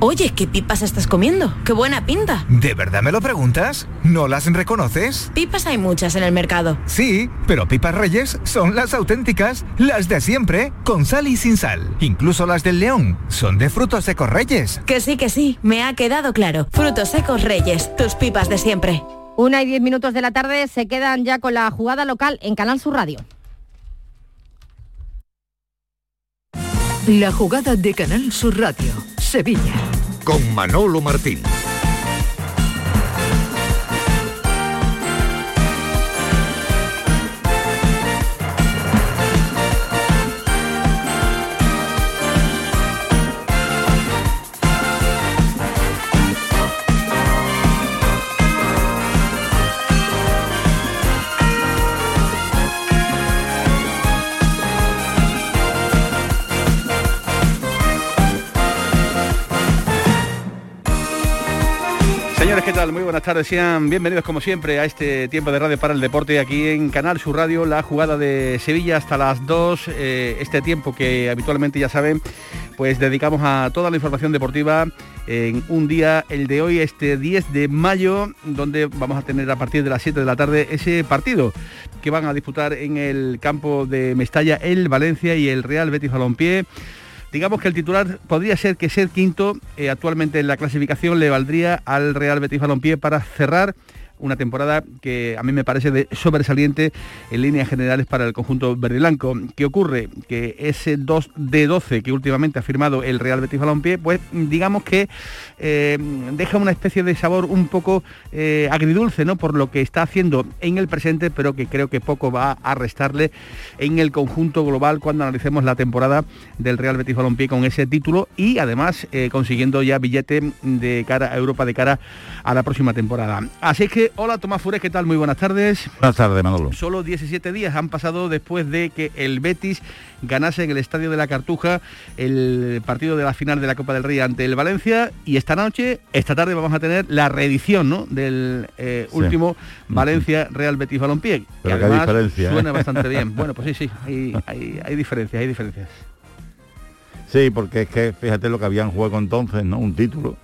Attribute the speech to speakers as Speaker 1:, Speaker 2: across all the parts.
Speaker 1: Oye, ¿qué pipas estás comiendo? ¡Qué buena pinta!
Speaker 2: ¿De verdad me lo preguntas? ¿No las reconoces?
Speaker 1: Pipas hay muchas en el mercado.
Speaker 2: Sí, pero pipas reyes son las auténticas, las de siempre, con sal y sin sal. Incluso las del león son de frutos secos reyes.
Speaker 1: Que sí, que sí, me ha quedado claro. Frutos secos reyes, tus pipas de siempre.
Speaker 3: Una y diez minutos de la tarde se quedan ya con la jugada local en Canal Sur Radio.
Speaker 4: La jugada de Canal Sur Radio,
Speaker 5: Con Manolo Martín.
Speaker 6: ¿Qué tal? Muy buenas tardes. Sean bienvenidos como siempre a este tiempo de radio para el deporte aquí en Canal Sur Radio, la jugada de Sevilla hasta las 2, eh, este tiempo que habitualmente ya saben, pues dedicamos a toda la información deportiva en un día, el de hoy, este 10 de mayo, donde vamos a tener a partir de las 7 de la tarde ese partido que van a disputar en el campo de Mestalla el Valencia y el Real Betis Balompié digamos que el titular podría ser que ser quinto eh, actualmente en la clasificación le valdría al Real Betis Balompié para cerrar una temporada que a mí me parece de sobresaliente en líneas generales para el conjunto verde y blanco. ¿Qué ocurre? Que ese 2 de 12 que últimamente ha firmado el Real Betis Balompié, pues digamos que eh, deja una especie de sabor un poco eh, agridulce, ¿no? Por lo que está haciendo en el presente, pero que creo que poco va a restarle en el conjunto global cuando analicemos la temporada del Real Betis Balompié con ese título y además eh, consiguiendo ya billete de cara a Europa, de cara a la próxima temporada. Así que hola Tomás Fures, ¿qué tal? Muy buenas tardes.
Speaker 7: Buenas tardes, Manolo.
Speaker 6: Solo 17 días han pasado después de que el Betis ganase en el Estadio de la Cartuja el partido de la final de la Copa del Rey ante el Valencia y esta noche, esta tarde vamos a tener la reedición ¿no? del eh,
Speaker 7: Sí.
Speaker 6: último Valencia Real Betis Balompié.
Speaker 7: Pero
Speaker 6: además
Speaker 7: diferencia, ¿eh?
Speaker 6: suena bastante bien. Bueno, pues sí, sí, hay, hay, hay diferencias, hay diferencias.
Speaker 7: Sí, porque es que fíjate lo que habían jugado entonces, ¿no? Un título,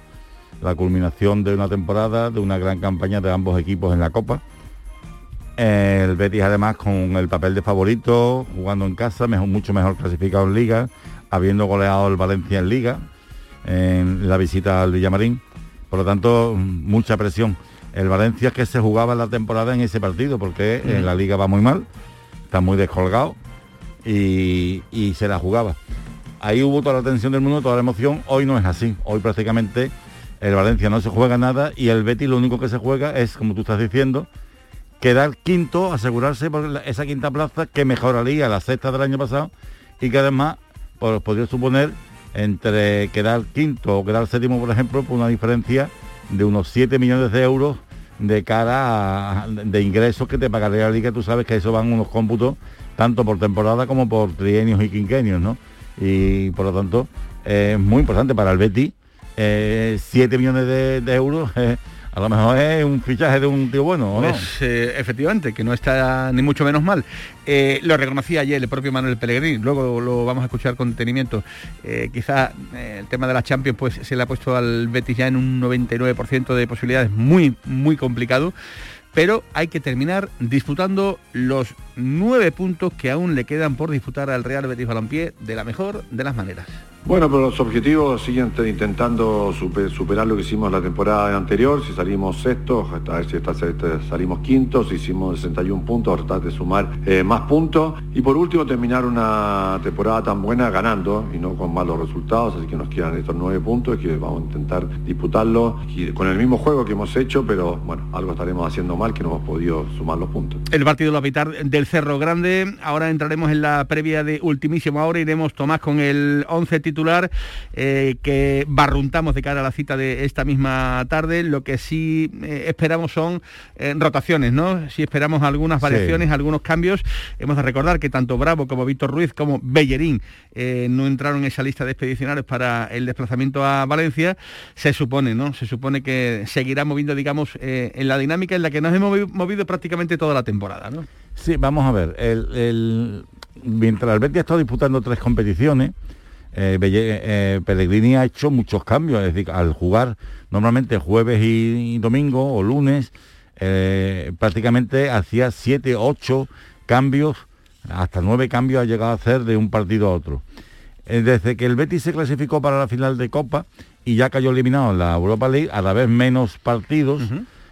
Speaker 7: la culminación de una temporada, de una gran campaña de ambos equipos en la Copa. El Betis además con el papel de favorito, jugando en casa, mejor, mucho mejor clasificado en Liga, habiendo goleado el Valencia en Liga, en la visita al Villamarín. Por lo tanto, mucha presión. El Valencia es que se jugaba la temporada en ese partido, porque en la Liga va muy mal, está muy descolgado y, y se la jugaba. Ahí hubo toda la atención del mundo, toda la emoción. Hoy no es así. Hoy prácticamente el Valencia no se juega nada y el Betis lo único que se juega es, como tú estás diciendo, quedar quinto, asegurarse por esa quinta plaza que mejoraría la sexta del año pasado y que además pues, podría suponer entre quedar quinto o quedar séptimo, por ejemplo, por una diferencia de unos 7 millones de euros de cara de ingresos que te pagaría la liga. Tú sabes que eso van unos cómputos tanto por temporada como por trienios y quinquenios, ¿no? Y por lo tanto es muy importante para el Betis. 7 millones de, euros eh, a lo mejor es un fichaje de un tío bueno.
Speaker 6: Pues eh, efectivamente, que no está ni mucho menos mal. Eh, lo reconocía ayer el propio Manuel Pellegrini, luego lo vamos a escuchar con detenimiento. Eh, quizá eh, el tema de la Champions pues se le ha puesto al Betis ya en un 99% de posibilidades, muy, muy complicado. Pero hay que terminar disputando los nueve puntos que aún le quedan por disputar al Real Betis Balompié de la mejor de las maneras.
Speaker 8: Bueno, pero los objetivos siguen te- intentando super- superar lo que hicimos la temporada anterior. Si salimos sextos, esta vez si esta- esta- salimos quintos, hicimos 61 puntos, tratar de sumar eh, más puntos. Y por último, terminar una temporada tan buena ganando y no con malos resultados. Así que nos quedan estos nueve puntos que vamos a intentar disputarlo y con el mismo juego que hemos hecho, pero bueno, algo estaremos haciendo mal que no hemos podido sumar los puntos.
Speaker 6: El partido lo va a pitar del Cerro Grande. Ahora entraremos en la previa de ultimísimo ahora. Iremos Tomás con el 11 titular eh, que barruntamos de cara a la cita de esta misma tarde. Lo que sí eh, esperamos son eh, rotaciones, ¿no? Si esperamos algunas
Speaker 7: Sí.
Speaker 6: variaciones, algunos cambios. Hemos de recordar que tanto Bravo como Víctor Ruiz como Bellerín no entraron en esa lista de expedicionarios para el desplazamiento a Valencia. Se supone, ¿no? Se supone que seguirá moviendo, digamos, en la dinámica en la que nos hemos movi- movido prácticamente toda la temporada, ¿no?
Speaker 7: Sí, vamos a ver. El, el- mientras el Betis ha estado disputando tres competiciones, eh, eh, Pellegrini ha hecho muchos cambios, es decir, al jugar normalmente jueves y, domingo o lunes, prácticamente hacía siete, ocho cambios, hasta nueve cambios ha llegado a hacer de un partido a otro. Desde que el Betis se clasificó para la final de Copa y ya cayó eliminado en la Europa League, a la vez menos partidos,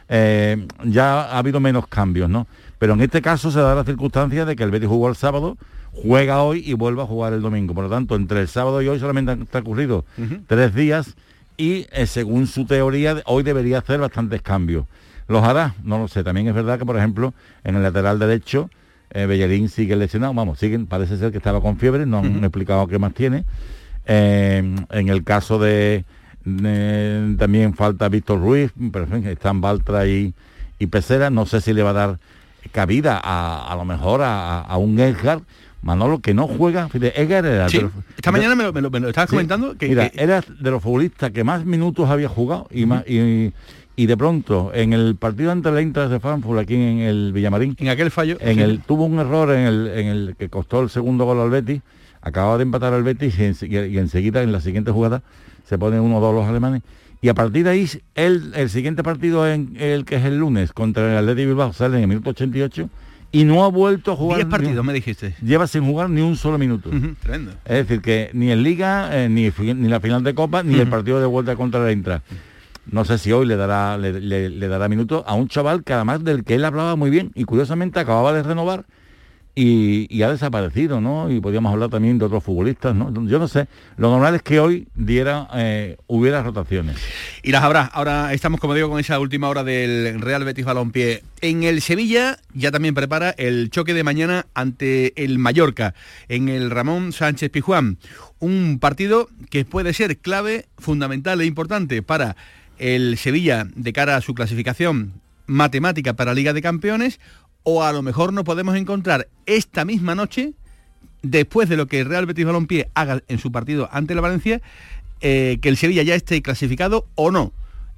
Speaker 7: ya ha habido menos cambios, ¿no? Pero en este caso se da la circunstancia de que el Betis jugó el sábado, juega hoy y vuelve a jugar el domingo. Por lo tanto, entre el sábado y hoy solamente han transcurrido tres días y eh, según su teoría, hoy debería hacer bastantes cambios. ¿Los hará? No lo sé. También es verdad que, por ejemplo, en el lateral derecho, eh, Bellerín sigue lesionado. Vamos, siguen, parece ser que estaba con fiebre, no han explicado qué más tiene. Eh, en el caso de, también falta Víctor Ruiz, pero en fin, están Baltra y, y Pesera. No sé si le va a dar cabida a, a lo mejor a, un Edgar Manolo que no juega, Edgar era
Speaker 6: esta mañana me lo, me, estabas comentando que,
Speaker 7: Mira, era de los futbolistas que más minutos había jugado y, más, y, de pronto en el partido ante la Inter de Frankfurt aquí en el Villamarín
Speaker 6: en aquel fallo
Speaker 7: en el tuvo un error en el, en el que costó el segundo gol al Betis acababa de empatar al Betis y, y enseguida en la siguiente jugada se ponen uno o dos los alemanes. Y a partir de ahí, el, el siguiente partido, en el que es el lunes, contra el Atleti Bilbao, sale en el minuto 88 y no ha vuelto a jugar.
Speaker 6: 10 partidos, me dijiste.
Speaker 7: Lleva sin jugar ni un solo minuto.
Speaker 6: tremendo.
Speaker 7: Es decir, que ni en Liga, eh, ni, ni la final de Copa, ni el partido de vuelta contra la Intra. No sé si hoy le dará, le, le dará minutos a un chaval que además del que él hablaba muy bien y curiosamente acababa de renovar y, ha desaparecido, ¿no? Y podríamos hablar también de otros futbolistas, ¿no? Yo no sé, lo normal es que hoy diera, eh, hubiera rotaciones.
Speaker 6: Y las habrá. Ahora estamos, como digo, con esa última hora del Real Betis Balompié. En el Sevilla ya también prepara el choque de mañana ante el Mallorca, en el Ramón Sánchez Pijuán. Un partido que puede ser clave, fundamental e importante para el Sevilla de cara a su clasificación matemática para Liga de Campeones o a lo mejor no podemos encontrar esta misma noche, después de lo que el Real Betis Balompié haga en su partido ante la Valencia, eh, que el Sevilla ya esté clasificado o no.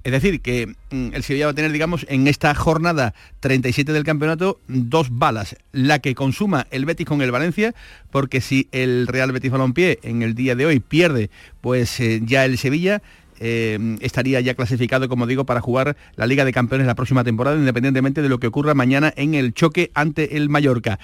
Speaker 6: Es decir, que mm, el Sevilla va a tener, digamos, en esta jornada 37 del campeonato, dos balas. La que consuma el Betis con el Valencia, porque si el Real Betis Balompié en el día de hoy pierde, pues eh, ya el Sevilla eh, estaría ya clasificado, como digo, para jugar la Liga de Campeones la próxima temporada, independientemente de lo que ocurra mañana en el choque ante el Mallorca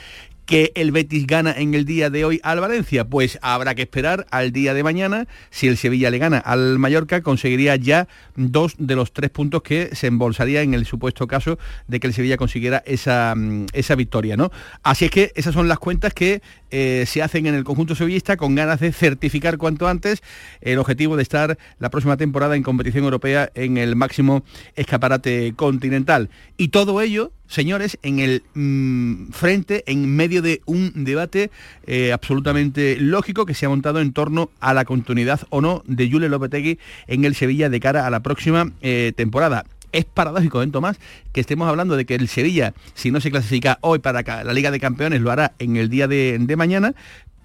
Speaker 6: que el Betis gana en el día de hoy al Valencia? Pues habrá que esperar al día de mañana. Si el Sevilla le gana al Mallorca, conseguiría ya dos de los tres puntos que se embolsaría en el supuesto caso de que el Sevilla consiguiera esa, mm, esa victoria. ¿no? Así es que esas son las cuentas que eh, se hacen en el conjunto sevillista con ganas de certificar cuanto antes el objetivo de estar la próxima temporada en competición europea en el máximo escaparate continental. Y todo ello señores, en el mm, frente, en medio de un debate eh, absolutamente lógico que se ha montado en torno a la continuidad o no de Julio Lopetegui en el Sevilla de cara a la próxima eh, temporada. Es paradójico, ¿eh, Tomás, que estemos hablando de que el Sevilla, si no se clasifica hoy para la Liga de Campeones, lo hará en el día de mañana,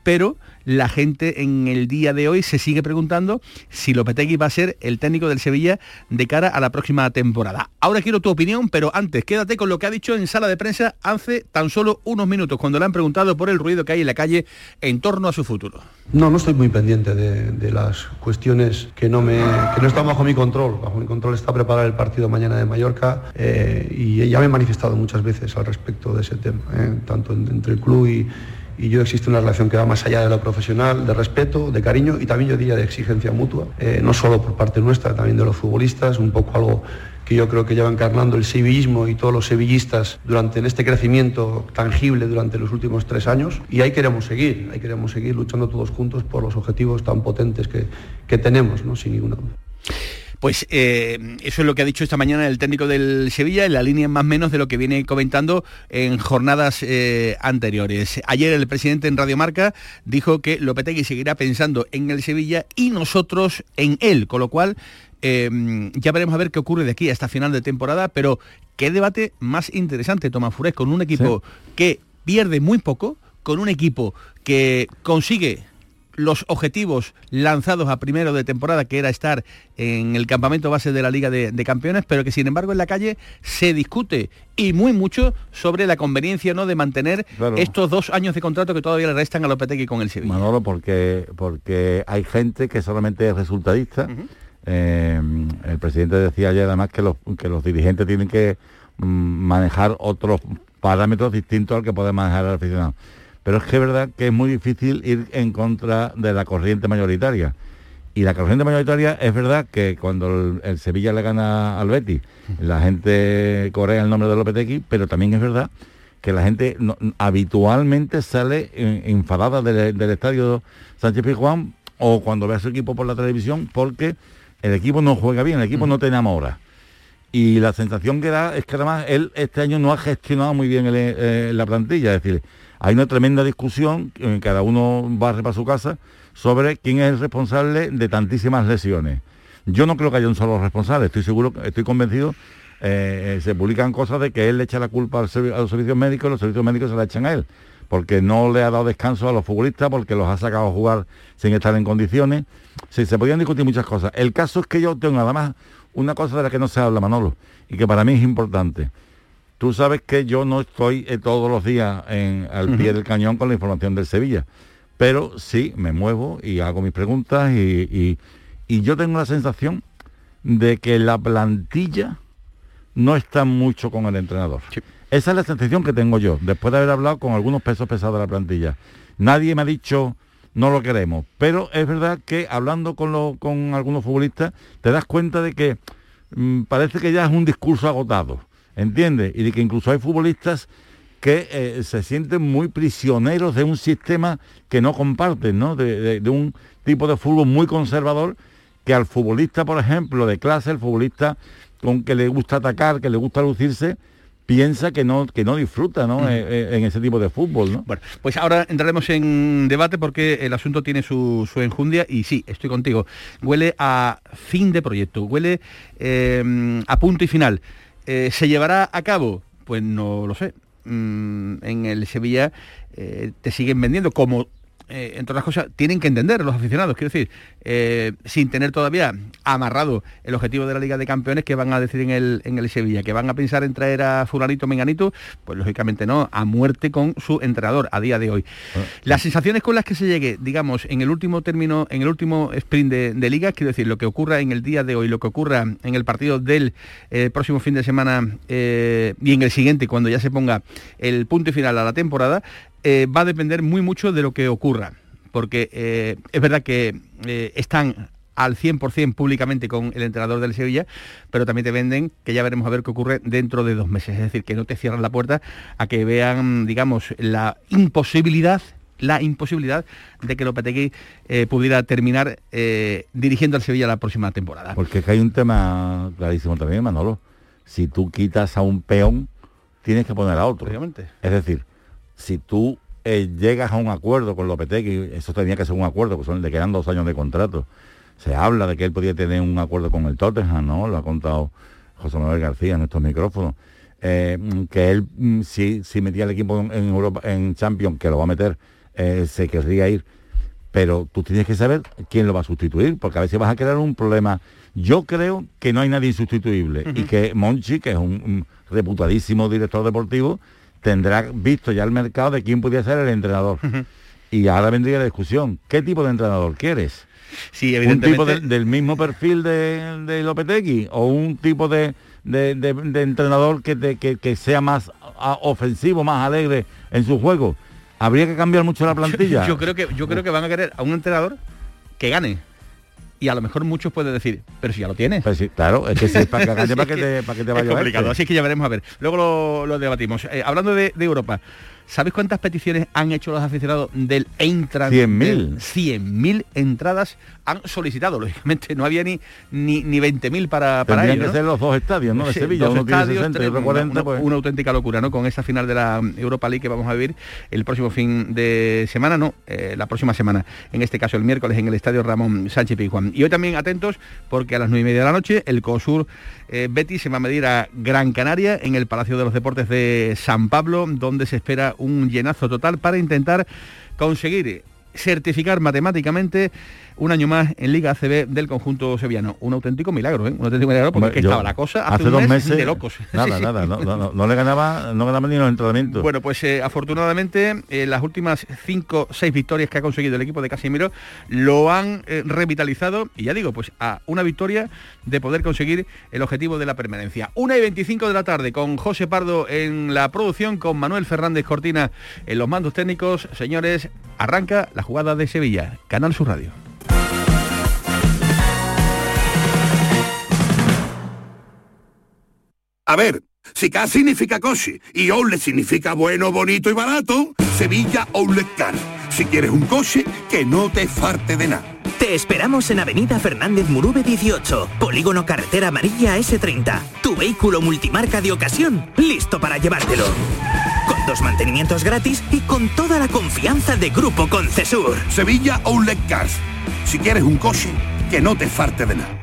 Speaker 6: pero la gente en el día de hoy se sigue preguntando si Lopetegui va a ser el técnico del Sevilla de cara a la próxima temporada. Ahora quiero tu opinión, pero antes quédate con lo que ha dicho en sala de prensa hace tan solo unos minutos, cuando le han preguntado por el ruido que hay en la calle en torno a su futuro.
Speaker 9: No, no estoy muy pendiente de, las cuestiones que no, me, que no están bajo mi control. Bajo mi control está preparar el partido mañana de Mallorca eh, y ya me he manifestado muchas veces al respecto de ese tema, eh, tanto entre el club y y yo existe una relación que va más allá de lo profesional, de respeto, de cariño y también yo diría de exigencia mutua, eh, no solo por parte nuestra, también de los futbolistas, un poco algo que yo creo que lleva encarnando el sevillismo y todos los sevillistas durante en este crecimiento tangible durante los últimos tres años y ahí queremos seguir, ahí queremos seguir luchando todos juntos por los objetivos tan potentes que, que tenemos, ¿no? sin ninguna duda.
Speaker 6: Pues eh, eso es lo que ha dicho esta mañana el técnico del Sevilla, en la línea más menos de lo que viene comentando en jornadas eh, anteriores. Ayer el presidente en Radio Marca dijo que Lopetegui seguirá pensando en el Sevilla y nosotros en él, con lo cual em, ya veremos a ver qué ocurre de aquí a esta final de temporada, pero qué debate más interesante, Tomás Furés, con un equipo que pierde muy poco, con un equipo que consigue los objetivos lanzados a primero de temporada, que era estar en el campamento base de la Liga de, Campeones, pero que sin embargo en la calle se discute y muy mucho sobre la conveniencia ¿no? de mantener estos dos años de contrato que todavía le restan a Lopetegui con el Sevilla.
Speaker 7: Manolo, porque, porque hay gente que solamente es resultadista. Eh, el presidente decía ayer además que los, que los dirigentes tienen que mm, manejar otros parámetros distintos al que puede manejar el aficionado pero es que es verdad que es muy difícil ir en contra de la corriente mayoritaria. Y la corriente mayoritaria es verdad que cuando el, Sevilla le gana al Betis, la gente corre el nombre de Lopetegui, pero también es verdad que la gente habitualmente sale enfadada del, estadio Sánchez Pizjuán o cuando ve a su equipo por la televisión porque el equipo no juega bien, el equipo no te enamora. Y la sensación que da es que además él este año no ha gestionado muy bien eh, la plantilla, es decir, hay una tremenda discusión, en cada uno barre para su casa, sobre quién es el responsable de tantísimas lesiones. Yo no creo que haya un solo responsable, estoy seguro, estoy convencido, eh, se publican cosas de que él le echa la culpa a los servicios médicos y los servicios médicos se la echan a él, porque no le ha dado descanso a los futbolistas, porque los ha sacado a jugar sin estar en condiciones. Se podían discutir muchas cosas. El caso es que yo tengo además una cosa de la que no se habla, Manolo, y que para mí es importante. Tú sabes que yo no estoy eh, todos los días al pie del cañón con la información del Sevilla, pero sí me muevo y hago mis preguntas y, yo tengo la sensación de que la plantilla no está mucho con el entrenador. Esa es la sensación que tengo yo, después de haber hablado con algunos pesos pesados de la plantilla. Nadie me ha dicho no lo queremos, pero es verdad que hablando con, con algunos futbolistas te das cuenta de que mm, parece que ya es un discurso agotado ¿entiendes? Y de que incluso hay futbolistas que eh, se sienten muy prisioneros de un sistema que no comparten, ¿no? De, un tipo de fútbol muy conservador que al futbolista, por ejemplo, de clase, el futbolista con que le gusta atacar, que le gusta lucirse, piensa que no, que no disfruta ¿no? Eh, eh, en ese tipo de fútbol. ¿no?
Speaker 6: Bueno, pues ahora entraremos en debate porque el asunto tiene su, enjundia y sí, estoy contigo. Huele a fin de proyecto, huele a punto y final. Eh, ¿Se llevará a cabo? Pues no lo sé. Mm, en el Sevilla eh, te siguen vendiendo como eh, entre otras cosas, tienen que entender los aficionados, quiero decir, eh, sin tener todavía amarrado el objetivo de la Liga de Campeones que van a decir en el, en el Sevilla, que van a pensar en traer a fulanito menganito, pues lógicamente no, a muerte con su entrenador a día de hoy. Ah, Las sensaciones con las que se llegue, digamos, en el último término, en el último sprint de, liga, quiero decir, lo que ocurra en el día de hoy, lo que ocurra en el partido del eh, próximo fin de semana y en el siguiente, cuando ya se ponga el punto y final a la temporada, eh, va a depender muy mucho de lo que ocurra, porque eh, es verdad que eh, están al 100% públicamente con el entrenador del Sevilla, pero también te venden que ya veremos a ver qué ocurre dentro de dos meses. Es decir, que no te cierran la puerta a que vean, digamos, la imposibilidad la imposibilidad de que Lopetegui pudiera terminar dirigiendo al Sevilla la próxima temporada.
Speaker 7: Porque es que hay un tema clarísimo también, Manolo. Si tú quitas a un peón, tienes que poner a otro. Obviamente. Es decir, si tú eh, llegas a un acuerdo con Lopetegui, eso tenía que ser un acuerdo, pues son, le quedan dos años de contrato. Se habla de que él podía tener un acuerdo con el Tottenham, ¿no? Lo ha contado José Manuel García en estos micrófonos. Eh, que él, mm, si, si metía el equipo en, Europa, en Champions, que lo va a meter, eh, se querría ir. Pero tú tienes que saber quién lo va a sustituir, porque a veces vas a crear un problema. Yo creo que no hay nadie insustituible y que Monchi, que es un reputadísimo director deportivo, tendrá visto ya el mercado de quién podría ser el entrenador. Y ahora vendría la discusión, ¿qué tipo de entrenador quieres?
Speaker 6: Sí, evidentemente.
Speaker 7: ¿Un tipo del mismo perfil de, de Lopetegui o un tipo de, entrenador que, que, sea más ofensivo, más alegre en su juego? ¿Habría que cambiar mucho la plantilla?
Speaker 6: yo creo que, yo creo que van a querer a un entrenador que gane y a lo mejor muchos pueden decir, pero si ya lo tienes.
Speaker 7: Pues sí, claro, es que sí, para, que, para, que, te, para que te vaya
Speaker 6: Es complicado, así que ya veremos a ver. Luego lo, debatimos. Eh, hablando de, de Europa, ¿Sabéis cuántas peticiones han hecho los aficionados del Eintracht?
Speaker 7: 100.000.
Speaker 6: 100.000 entradas han solicitado. Lógicamente no había ni, ni, ni 20.000 para, para
Speaker 7: ellos. que ser los dos estadios, ¿no? De Sevilla, uno
Speaker 6: estadios, 60 40, pues. una, auténtica locura, ¿no? Con esa final de la Europa League que vamos a vivir el próximo fin de semana, no, eh, la próxima semana, en este caso el miércoles en el estadio Ramón Sánchez Pizjuán. Y hoy también atentos porque a las 9 y media de la noche el COSUR eh, Betty se va a medir a Gran Canaria en el Palacio de los Deportes de San Pablo, donde se espera un llenazo total para intentar conseguir certificar matemáticamente un año más en Liga ACB del conjunto sevillano. Un auténtico milagro, ¿eh? Un auténtico milagro porque
Speaker 7: Hombre,
Speaker 6: aquí
Speaker 7: yo
Speaker 6: estaba la cosa hace,
Speaker 7: hace
Speaker 6: un
Speaker 7: dos
Speaker 6: mes
Speaker 7: meses
Speaker 6: de locos.
Speaker 7: Nada,
Speaker 6: Sí,
Speaker 7: nada, no, no, no, no le ganaba, no ganaba ni los entrenamientos.
Speaker 6: Bueno, pues eh, afortunadamente eh, las últimas cinco, seis victorias que ha conseguido el equipo de Casimiro lo han eh, revitalizado y ya digo, pues a una victoria de poder conseguir el objetivo de la permanencia. Una y 25 de la tarde con José Pardo en la producción, con Manuel Fernández Cortina en los mandos técnicos. Señores, arranca la jugada de Sevilla, Canal Sur Radio.
Speaker 10: A ver, si K significa coche y Outlet significa bueno, bonito y barato, Sevilla Outlet Car. Si quieres un coche, que no te farte de nada.
Speaker 11: Te esperamos en Avenida Fernández Murube 18, Polígono Carretera Amarilla S30. Tu vehículo multimarca de ocasión, listo para llevártelo. Con dos mantenimientos gratis y con toda la confianza de Grupo Concesur.
Speaker 10: Sevilla Outlet Cars. Si quieres un coche, que no te farte de nada.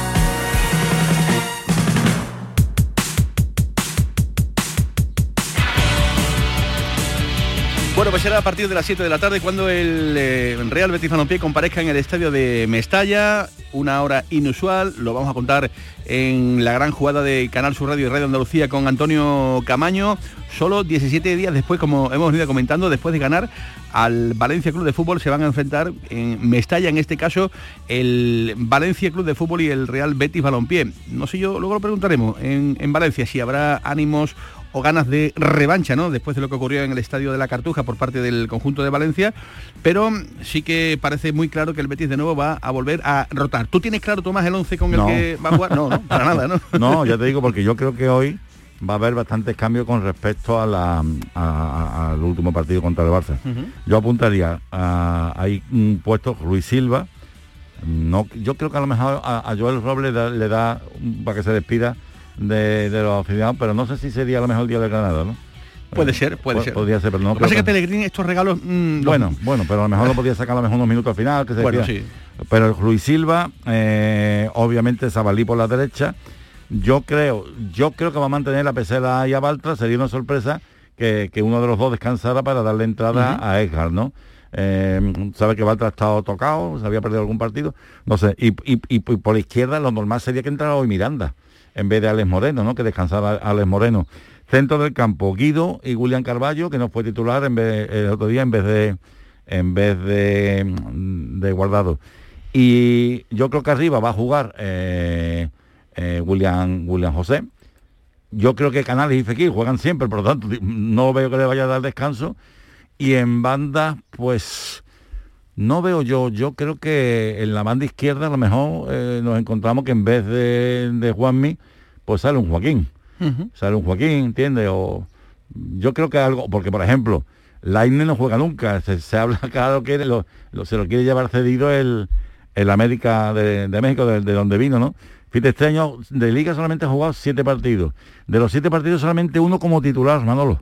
Speaker 6: Bueno, pues será a partir de las 7 de la tarde cuando el eh, Real Betis Balompié comparezca en el estadio de Mestalla, una hora inusual, lo vamos a contar en la gran jugada de Canal Sur Radio y Radio Andalucía con Antonio Camaño, solo 17 días después, como hemos venido comentando, después de ganar al Valencia Club de Fútbol se van a enfrentar en Mestalla, en este caso, el Valencia Club de Fútbol y el Real Betis Balompié. No sé yo, luego lo preguntaremos en, en Valencia si habrá ánimos o ganas de revancha, ¿no? Después de lo que ocurrió en el estadio de la Cartuja por parte del conjunto de Valencia, pero sí que parece muy claro que el Betis de nuevo va a volver a rotar. ¿Tú tienes claro, Tomás, el 11 con
Speaker 7: No.
Speaker 6: el que va a jugar? No, no, para nada, ¿no?
Speaker 7: No, ya te digo, porque yo creo que hoy va a haber bastantes cambios con respecto a la, a- al último partido contra el Barça. Yo apuntaría a hay un puesto Ruiz Silva. No, yo creo que a lo mejor a, a Joel Robles da- le da para que se despida de, de los aficionados, pero no sé si sería a lo mejor el día de Granada, ¿no?
Speaker 6: Puede ser, puede ser.
Speaker 7: Podría ser, pero no
Speaker 6: Lo que pasa que Pellegrini estos regalos... mm, los-
Speaker 7: bueno, bueno, pero a lo mejor lo podía sacar a lo mejor unos minutos al final, que se
Speaker 6: Bueno,
Speaker 7: despida.
Speaker 6: sí.
Speaker 7: Pero Luis Silva, eh, obviamente Sabalí por la derecha. Yo creo, yo creo que va a mantener a Pesela y a Baltra, sería una sorpresa que, que uno de los dos descansara para darle entrada a Edgar, ¿no? Eh, sabe que Baltra ha estado tocado, se había perdido algún partido, no sé, y, y- y por la izquierda lo normal sería que entrara hoy Miranda, en vez de Alex Moreno, ¿no? Que descansara Alex Moreno. Centro del campo, Guido y William Carballo, que no fue titular el otro día en vez de en vez de, de guardado. Y yo creo que arriba va a jugar eh, eh, William, José. Yo creo que Canales y Fekir juegan siempre, por lo tanto no veo que le vaya a dar descanso. Y en banda, pues no veo yo, yo creo que en la banda izquierda a lo mejor eh, nos encontramos que en vez de, de Juanmi, pues sale un Joaquín sale un Joaquín, ¿entiendes? O yo creo que algo, porque por ejemplo, Laine no juega nunca, se, se habla claro que lo, lo- se lo quiere llevar cedido el, el América de, de México, de, de donde vino, ¿no? Fíjate, este año de liga solamente ha jugado siete partidos. De los siete partidos solamente uno como titular, Manolo.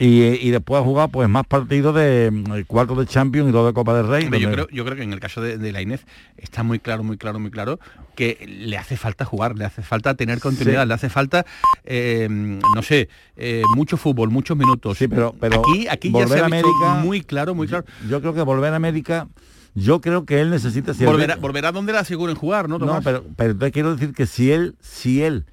Speaker 7: Y, y después ha jugado pues más partidos de mm, cuarto de Champions y dos de Copa del Rey.
Speaker 6: Yo, creo, yo creo que en el caso de, de la Inés está muy claro, muy claro, muy claro que le hace falta jugar, le hace falta tener continuidad,
Speaker 7: Sí.
Speaker 6: le hace falta, eh, no sé, eh, mucho fútbol, muchos minutos.
Speaker 7: Sí, pero, pero
Speaker 6: aquí, aquí ya se ha visto muy claro, muy claro.
Speaker 7: Yo creo que volver a América, yo creo que él necesita... si
Speaker 6: Volverá,
Speaker 7: ve-
Speaker 6: volverá donde la aseguren jugar, ¿no,
Speaker 7: No, pero, pero te quiero decir que si él, si él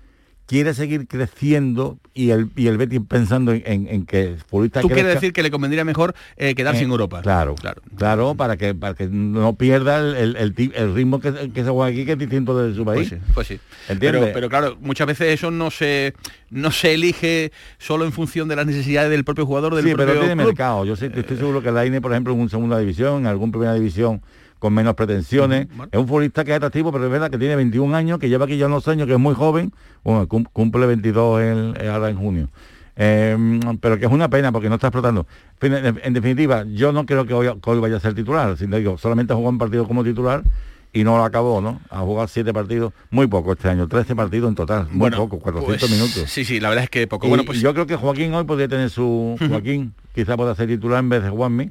Speaker 7: quiere seguir creciendo y el, y el Betis pensando en, en- en que futbolista
Speaker 6: Tú quieres
Speaker 7: crezca,
Speaker 6: decir que le convendría mejor eh, quedarse
Speaker 7: eh,
Speaker 6: en Europa.
Speaker 7: Claro, claro, para que para que no pierda el, el- ritmo que, que se juega aquí, que es distinto de su país.
Speaker 6: Pues sí, pues sí.
Speaker 7: ¿Entiendes?
Speaker 6: Pero, pero claro, muchas veces eso no se no se elige solo en función de las necesidades del propio jugador, del
Speaker 7: sí,
Speaker 6: propio
Speaker 7: pero tiene
Speaker 6: club.
Speaker 7: mercado. Yo sé, estoy seguro que la INE, por ejemplo, en una segunda división, en algún primera división con menos pretensiones. Es un futbolista que es atractivo, pero es verdad que tiene 21 años, que lleva aquí ya unos años, que es muy joven. Bueno, cum- cumple 22 en- eh, ahora en junio. Eh, pero que es una pena porque no está explotando. En, definitiva, yo no creo que hoy, que hoy vaya a ser titular. Sin digo, solamente jugó un partido como titular y no lo acabó, ¿no? Ha jugado siete partidos, muy poco este año, 13 partidos en total, muy
Speaker 6: Bueno,
Speaker 7: poco, 400
Speaker 6: pues,
Speaker 7: minutos.
Speaker 6: Sí, sí, la verdad es que poco.
Speaker 7: Y
Speaker 6: bueno, pues
Speaker 7: yo creo que Joaquín hoy podría tener su Joaquín, quizá pueda ser titular en vez de Juanmi.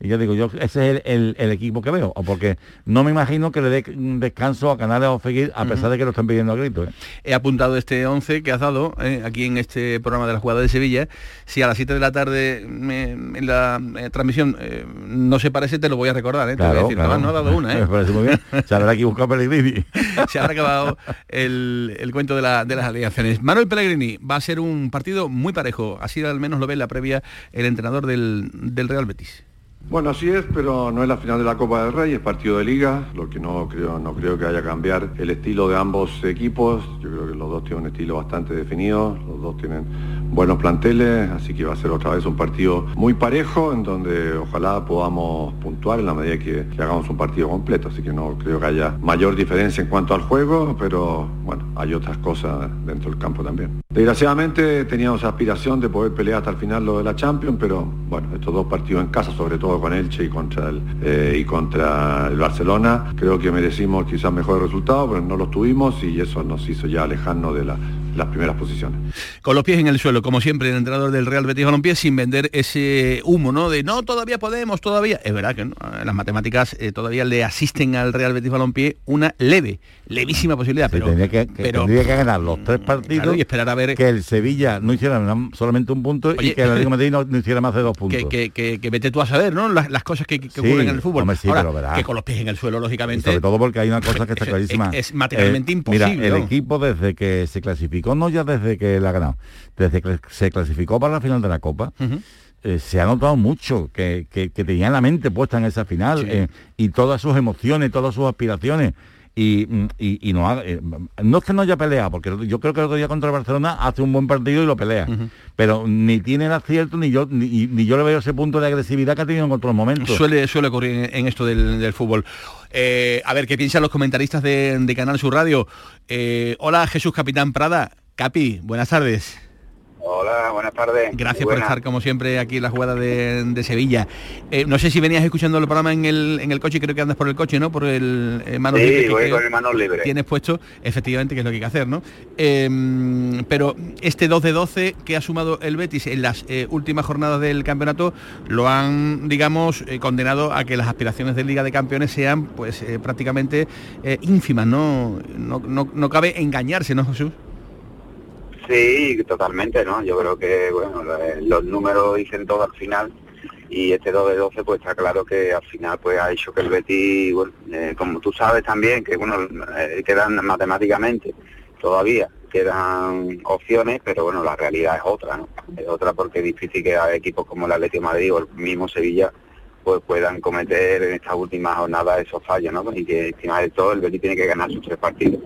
Speaker 7: Y yo digo, yo ese es el, el- el equipo que veo, porque no me imagino que le dé un descanso a Canales o Fekir, a pesar de que lo están pidiendo a gritos. ¿eh?
Speaker 6: he apuntado este 11 que has dado eh, aquí en este programa de la jugada de Sevilla. Si a las 7 de la tarde me- en la eh, transmisión eh, no se parece, te lo voy a recordar. ¿eh? Te voy a
Speaker 7: Claro,
Speaker 6: decir,
Speaker 7: claro.
Speaker 6: Tomás, no ha dado una. ¿eh?
Speaker 7: Me parece muy bien. Se habrá equivocado Pellegrini.
Speaker 6: se habrá acabado el, el cuento de, la- de las alineaciones. Manuel Pellegrini va a ser un partido muy parejo, así al menos lo ve en la previa el entrenador del, del Real Betis.
Speaker 8: Bueno, así es, pero no es la final de la Copa del Rey, es partido de liga, lo que no creo, no creo que haya cambiar el estilo de ambos equipos. Yo creo que los dos tienen un estilo bastante definido, los dos tienen buenos planteles, así que va a ser otra vez un partido muy parejo, en donde ojalá podamos puntuar en la medida que, que hagamos un partido completo. Así que no creo que haya mayor diferencia en cuanto al juego, pero bueno, hay otras cosas dentro del campo también. Desgraciadamente teníamos aspiración de poder pelear hasta el final lo de la Champions, pero bueno, estos dos partidos en casa, sobre todo con Elche y contra el, eh, y contra el Barcelona, creo que merecimos quizás mejores resultados, pero no los tuvimos y eso nos hizo ya alejarnos de la- las primeras posiciones.
Speaker 6: Con los pies en el suelo, como siempre, el entrenador del Real Betis Balompié, sin vender ese humo, ¿no? De no, todavía podemos, todavía. Es verdad que ¿no? las matemáticas eh, todavía le asisten al Real Betis Balompié una leve, levísima posibilidad,
Speaker 7: Sí,
Speaker 6: pero,
Speaker 7: tendría, que, que
Speaker 6: pero
Speaker 7: tendría que ganar los tres partidos
Speaker 6: claro, y esperar a ver
Speaker 7: que el Sevilla no hiciera solamente un punto
Speaker 6: Oye,
Speaker 7: y que el Atlético Madrid no, no hiciera más de dos puntos.
Speaker 6: que, que, que- que vete tú a saber, ¿no? Las, las cosas que, que
Speaker 7: Sí,
Speaker 6: ocurren en el fútbol.
Speaker 7: hombre, sí,
Speaker 6: Ahora,
Speaker 7: pero
Speaker 6: que con los pies en el suelo,
Speaker 7: Y
Speaker 6: lógicamente.
Speaker 7: sobre todo porque hay una cosa que está
Speaker 6: es-
Speaker 7: clarísima.
Speaker 6: es- es materialmente imposible,
Speaker 7: Mira, el equipo desde que se clasificó, no ya desde que la ha ganado, desde que se clasificó para la final de la Copa, eh, se ha notado mucho que, que, que tenía la mente puesta en esa final eh, y todas sus emociones, todas sus aspiraciones. Y, mm, y- y no, ha- eh, no es que no haya peleado, porque yo creo que el otro día contra el Barcelona hace un buen partido y lo pelea. Pero ni tiene el acierto, ni yo, ni, ni yo le veo ese punto de agresividad que ha tenido en otros momentos.
Speaker 6: Suele, suele ocurrir en, en esto del, del fútbol. Eh, a ver, ¿qué piensan los comentaristas de, de Canal Sur Radio? Eh, hola, Jesús Capitán Prada. Capi, buenas tardes.
Speaker 12: Hola, buenas tardes.
Speaker 6: Gracias por estar, como siempre, aquí en la jugada de, de Sevilla. Eh, no sé si venías escuchando el programa en el, en el coche, creo que andas por el coche, ¿no? Por el eh, manos
Speaker 12: Sí,
Speaker 6: libres que
Speaker 12: voy con el manos libres.
Speaker 6: Tienes puesto, efectivamente, que es lo que hay que hacer, ¿no? Eh, pero este 2 de 12 que ha sumado el Betis en las eh, últimas jornadas del campeonato lo han, digamos, eh, condenado a que las aspiraciones de Liga de Campeones sean, pues, prácticamente ínfimas, ¿no? No, no- no cabe engañarse, ¿no, Jesús?
Speaker 12: Sí, totalmente, ¿no? Yo creo que, bueno, la- los números dicen todo al final y este 2 de 12 pues está claro que al final pues ha hecho que el Betis, bueno, eh, como tú sabes también, que bueno, eh, quedan matemáticamente todavía, quedan opciones, pero bueno, la realidad es otra, ¿no? Es otra porque es difícil que equipos como el Atlético de Madrid o el mismo Sevilla pues puedan cometer en esta última jornada esos fallos, ¿no? Y que encima de todo el Betis tiene que ganar sus tres partidos.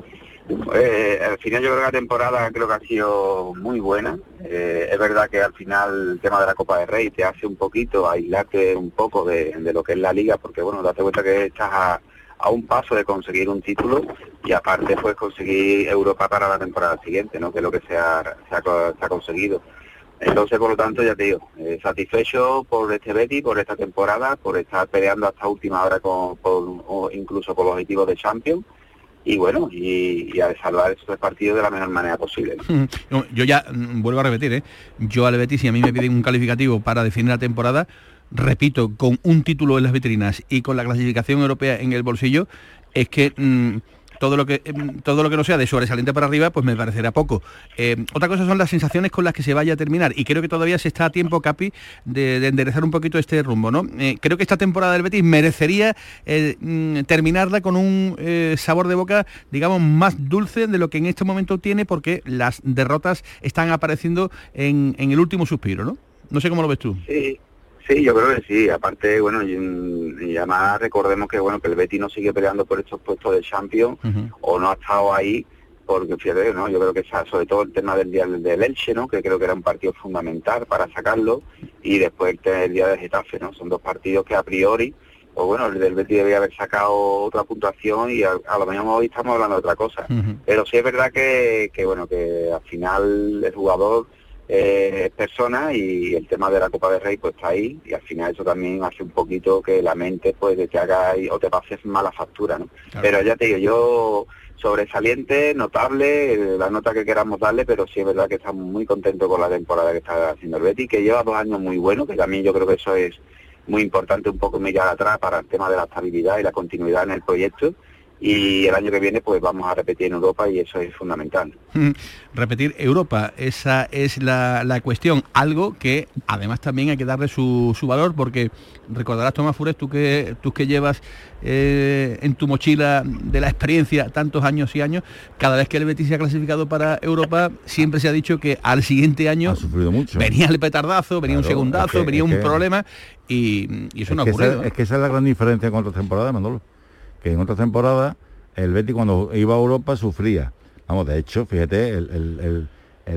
Speaker 12: Eh, al final yo creo que la temporada creo que ha sido muy buena. Eh, es verdad que al final el tema de la Copa de Rey te hace un poquito aislarte un poco de, lo que es la liga, porque bueno, date cuenta que estás a, un paso de conseguir un título y aparte pues conseguir Europa para la temporada siguiente, ¿no? Que es lo que se ha, se ha, co- se ha conseguido. Entonces, por lo tanto, ya te digo, eh, satisfecho por este Betty, por esta temporada, por estar peleando hasta última hora con, incluso por los objetivos de Champions y bueno, y, a salvar estos partidos de la mejor manera posible.
Speaker 6: Yo ya mm, vuelvo a repetir, ¿eh? yo al Betis, si a mí me piden un calificativo para definir la temporada, repito, con un título en las vitrinas y con la clasificación europea en el bolsillo, es que mm, todo lo que em, todo lo que no sea de sobresaliente para arriba, pues me parecerá poco. Eh, otra cosa son las sensaciones con las que se vaya a terminar y creo que todavía se está a tiempo, Capi, de, enderezar un poquito este rumbo, ¿no? Eh, creo que esta temporada del Betis merecería eh, mm, terminarla con un sabor de boca, digamos, más dulce de lo que en este momento tiene, porque las derrotas están apareciendo en, en el último suspiro, ¿no? No sé cómo lo ves tú.
Speaker 12: Sí. Sí, yo creo que sí. Aparte, bueno, y, además recordemos que bueno que el Betis no sigue peleando por estos puestos de Champions o no ha estado ahí porque fíjate, ¿no? Yo creo que sobre todo el tema del día del Elche, ¿no? Que creo que era un partido fundamental para sacarlo y después el día del Getafe, ¿no? Son dos partidos que a priori pues bueno, el del Betis debía haber sacado otra puntuación y a, lo mejor hoy estamos hablando de otra cosa. Pero sí es verdad que, que, bueno, que al final el jugador eh, personas y el tema de la Copa de Rey pues está ahí. Y al final eso también hace un poquito que la mente pues te haga o te pases mala factura, ¿no? Pero ya te digo, yo sobresaliente, notable, eh, la nota que queramos darle, pero sí es verdad que estamos muy contentos con la temporada que está haciendo el Betty, que lleva dos años muy buenos, que también yo creo que eso es muy importante un poco mirar atrás para el tema de la estabilidad y la continuidad en el proyecto y el año que viene pues vamos a repetir en Europa y eso es fundamental.
Speaker 6: Repetir Europa, esa es la, cuestión, algo que además también hay que darle su, valor porque recordarás Tomás Fures, tú que, tú que llevas eh, en tu mochila de la experiencia tantos años y años, cada vez que el Betis se ha clasificado para Europa siempre se ha dicho que al siguiente año venía el petardazo, venía un segundazo, venía un problema y, eso no ha ocurrido.
Speaker 7: es que esa es la gran diferencia con otra temporada, Manolo que en otra temporada el Betis cuando iba a Europa sufría. Vamos, de hecho, fíjate, el,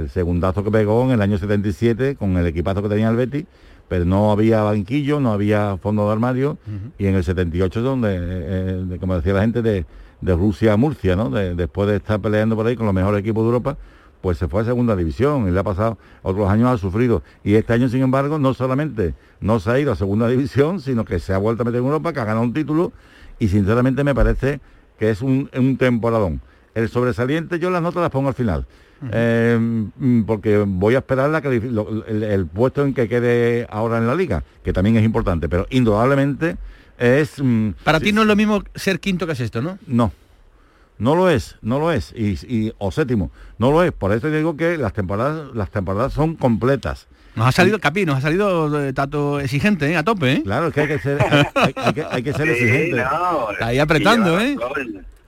Speaker 7: segundazo que pegó en el año 77 con el equipazo que tenía el Betis, pero no había banquillo, no había fondo de armario, y en el 78 donde, eh, como decía la gente, de, Rusia a Murcia, ¿no? después de estar peleando por ahí con los mejores equipos de Europa, pues se fue a segunda división y le ha pasado otros años ha sufrido y este año sin embargo no solamente no se ha ido a segunda división sino que se ha vuelto a meter en Europa que ha ganado un título y sinceramente me parece que es un, temporadón. El sobresaliente yo las notas las pongo al final. Eh, mm, porque voy a esperar la, el, puesto en que quede ahora en la liga, que también es importante, pero indudablemente es...
Speaker 6: Mm, Para ti no es lo mismo ser quinto que es esto, ¿no?
Speaker 7: No, no lo es, no lo es, y, o séptimo, no lo es. Por eso digo que las temporadas, las temporadas son completas.
Speaker 6: Nos ha salido, Capi, nos ha salido eh, tanto exigente, ¿eh? a tope, ¿eh?
Speaker 7: Claro, es que hay que ser, hay, que, ser exigente.
Speaker 6: Está ahí apretando, ¿eh?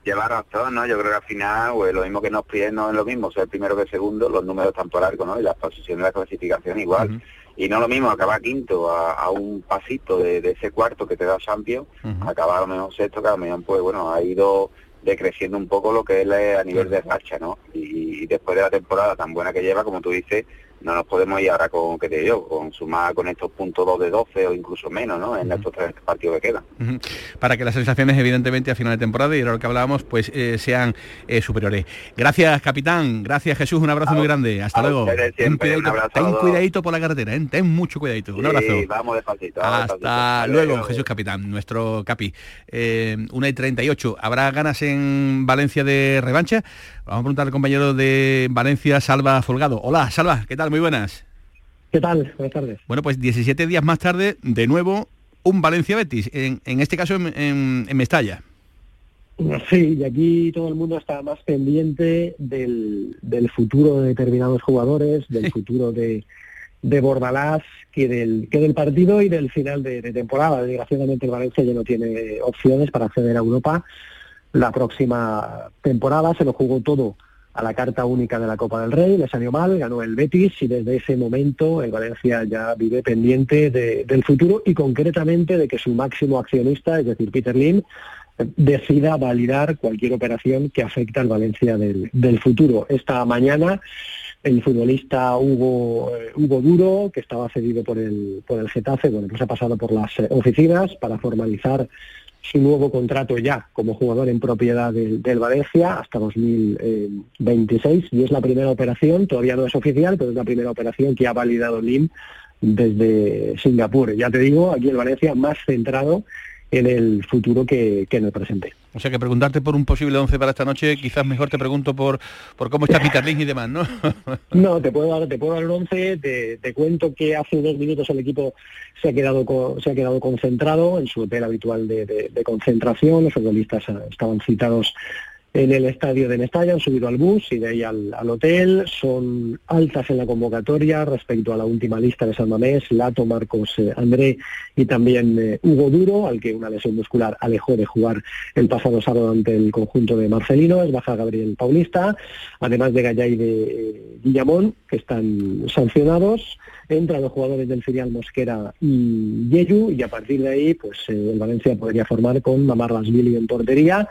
Speaker 12: lleva razón, ¿no? Yo creo que al final, pues, lo mismo que nos piden no es lo mismo, ser primero que segundo, los números están por algo, ¿no? Y las posiciones de la clasificación igual. Y no lo mismo acabar quinto a, un pasito de, ese cuarto que te da Champions, acabar a lo mejor sexto, que a lo mejor, pues bueno, ha ido decreciendo un poco lo que es a nivel de racha, ¿no? Y, y, después de la temporada tan buena que lleva, como tú dices, no nos podemos ir ahora con, que te digo, con sumar con estos puntos 2 de 12 o incluso menos, ¿no? En estos tres partidos que quedan.
Speaker 6: Para que las sensaciones, evidentemente, a final de temporada, y era lo que hablábamos, pues eh, sean eh, superiores. Gracias, capitán. Gracias, Jesús. Un abrazo muy grande. Hasta luego. ten, cuidadito, por la carretera, ¿eh? ten mucho cuidadito. un abrazo.
Speaker 12: vamos despacito.
Speaker 6: Hasta luego, Jesús Capitán, nuestro capi. Una y 38. ¿Habrá ganas en Valencia de revancha? Vamos a preguntar al compañero de Valencia, Salva Folgado. Hola, Salva, ¿qué tal? Muy buenas.
Speaker 13: ¿Qué tal? Buenas tardes.
Speaker 6: Bueno, pues 17 días más tarde, de nuevo, un Valencia-Betis, en, este caso en, Mestalla.
Speaker 13: Sí, y aquí todo el mundo está más pendiente del, futuro de determinados jugadores, del futuro de, de Bordalás que del, que del partido y del final de, de temporada. Desgraciadamente el Valencia ya no tiene opciones para acceder a Europa la próxima temporada. Se lo jugó todo a la carta única de la Copa del Rey, le salió mal, ganó el Betis y desde ese momento el Valencia ya vive pendiente del futuro y concretamente de que su máximo accionista, es decir, Peter Lim, decida validar cualquier operación que afecte al Valencia del, futuro. Esta mañana el futbolista Hugo, eh, Hugo Duro, que estaba cedido por el, por el Getafe, bueno, pues ha pasado por las eh, oficinas para formalizar su nuevo contrato ya como jugador en propiedad del, Valencia hasta 2026 y es la primera operación, todavía no es oficial, pero es la primera operación que ha validado LIM desde Singapur. Ya te digo, aquí el Valencia más centrado en el futuro que, que en el presente.
Speaker 6: O sea que preguntarte por un posible 11 para esta noche, quizás mejor te pregunto por, por cómo está Peter Lynch y demás, ¿no?
Speaker 13: no, te puedo dar, te puedo dar el 11, te, te, cuento que hace unos minutos el equipo se ha quedado se ha quedado concentrado en su hotel habitual de, de, de concentración, los futbolistas estaban citados en el estadio de Mestalla, han subido al bus y de ahí al, hotel. Son altas en la convocatoria respecto a la última lista de San Mamés, Lato, Marcos, eh, André y también eh, Hugo Duro, al que una lesión muscular alejó de jugar el pasado sábado ante el conjunto de Marcelino. Es baja Gabriel Paulista, además de Gallay de eh, Guillamón, que están sancionados. Entran los jugadores del filial Mosquera y Yeyu y a partir de ahí pues el Valencia podría formar con Mamarras Billy en portería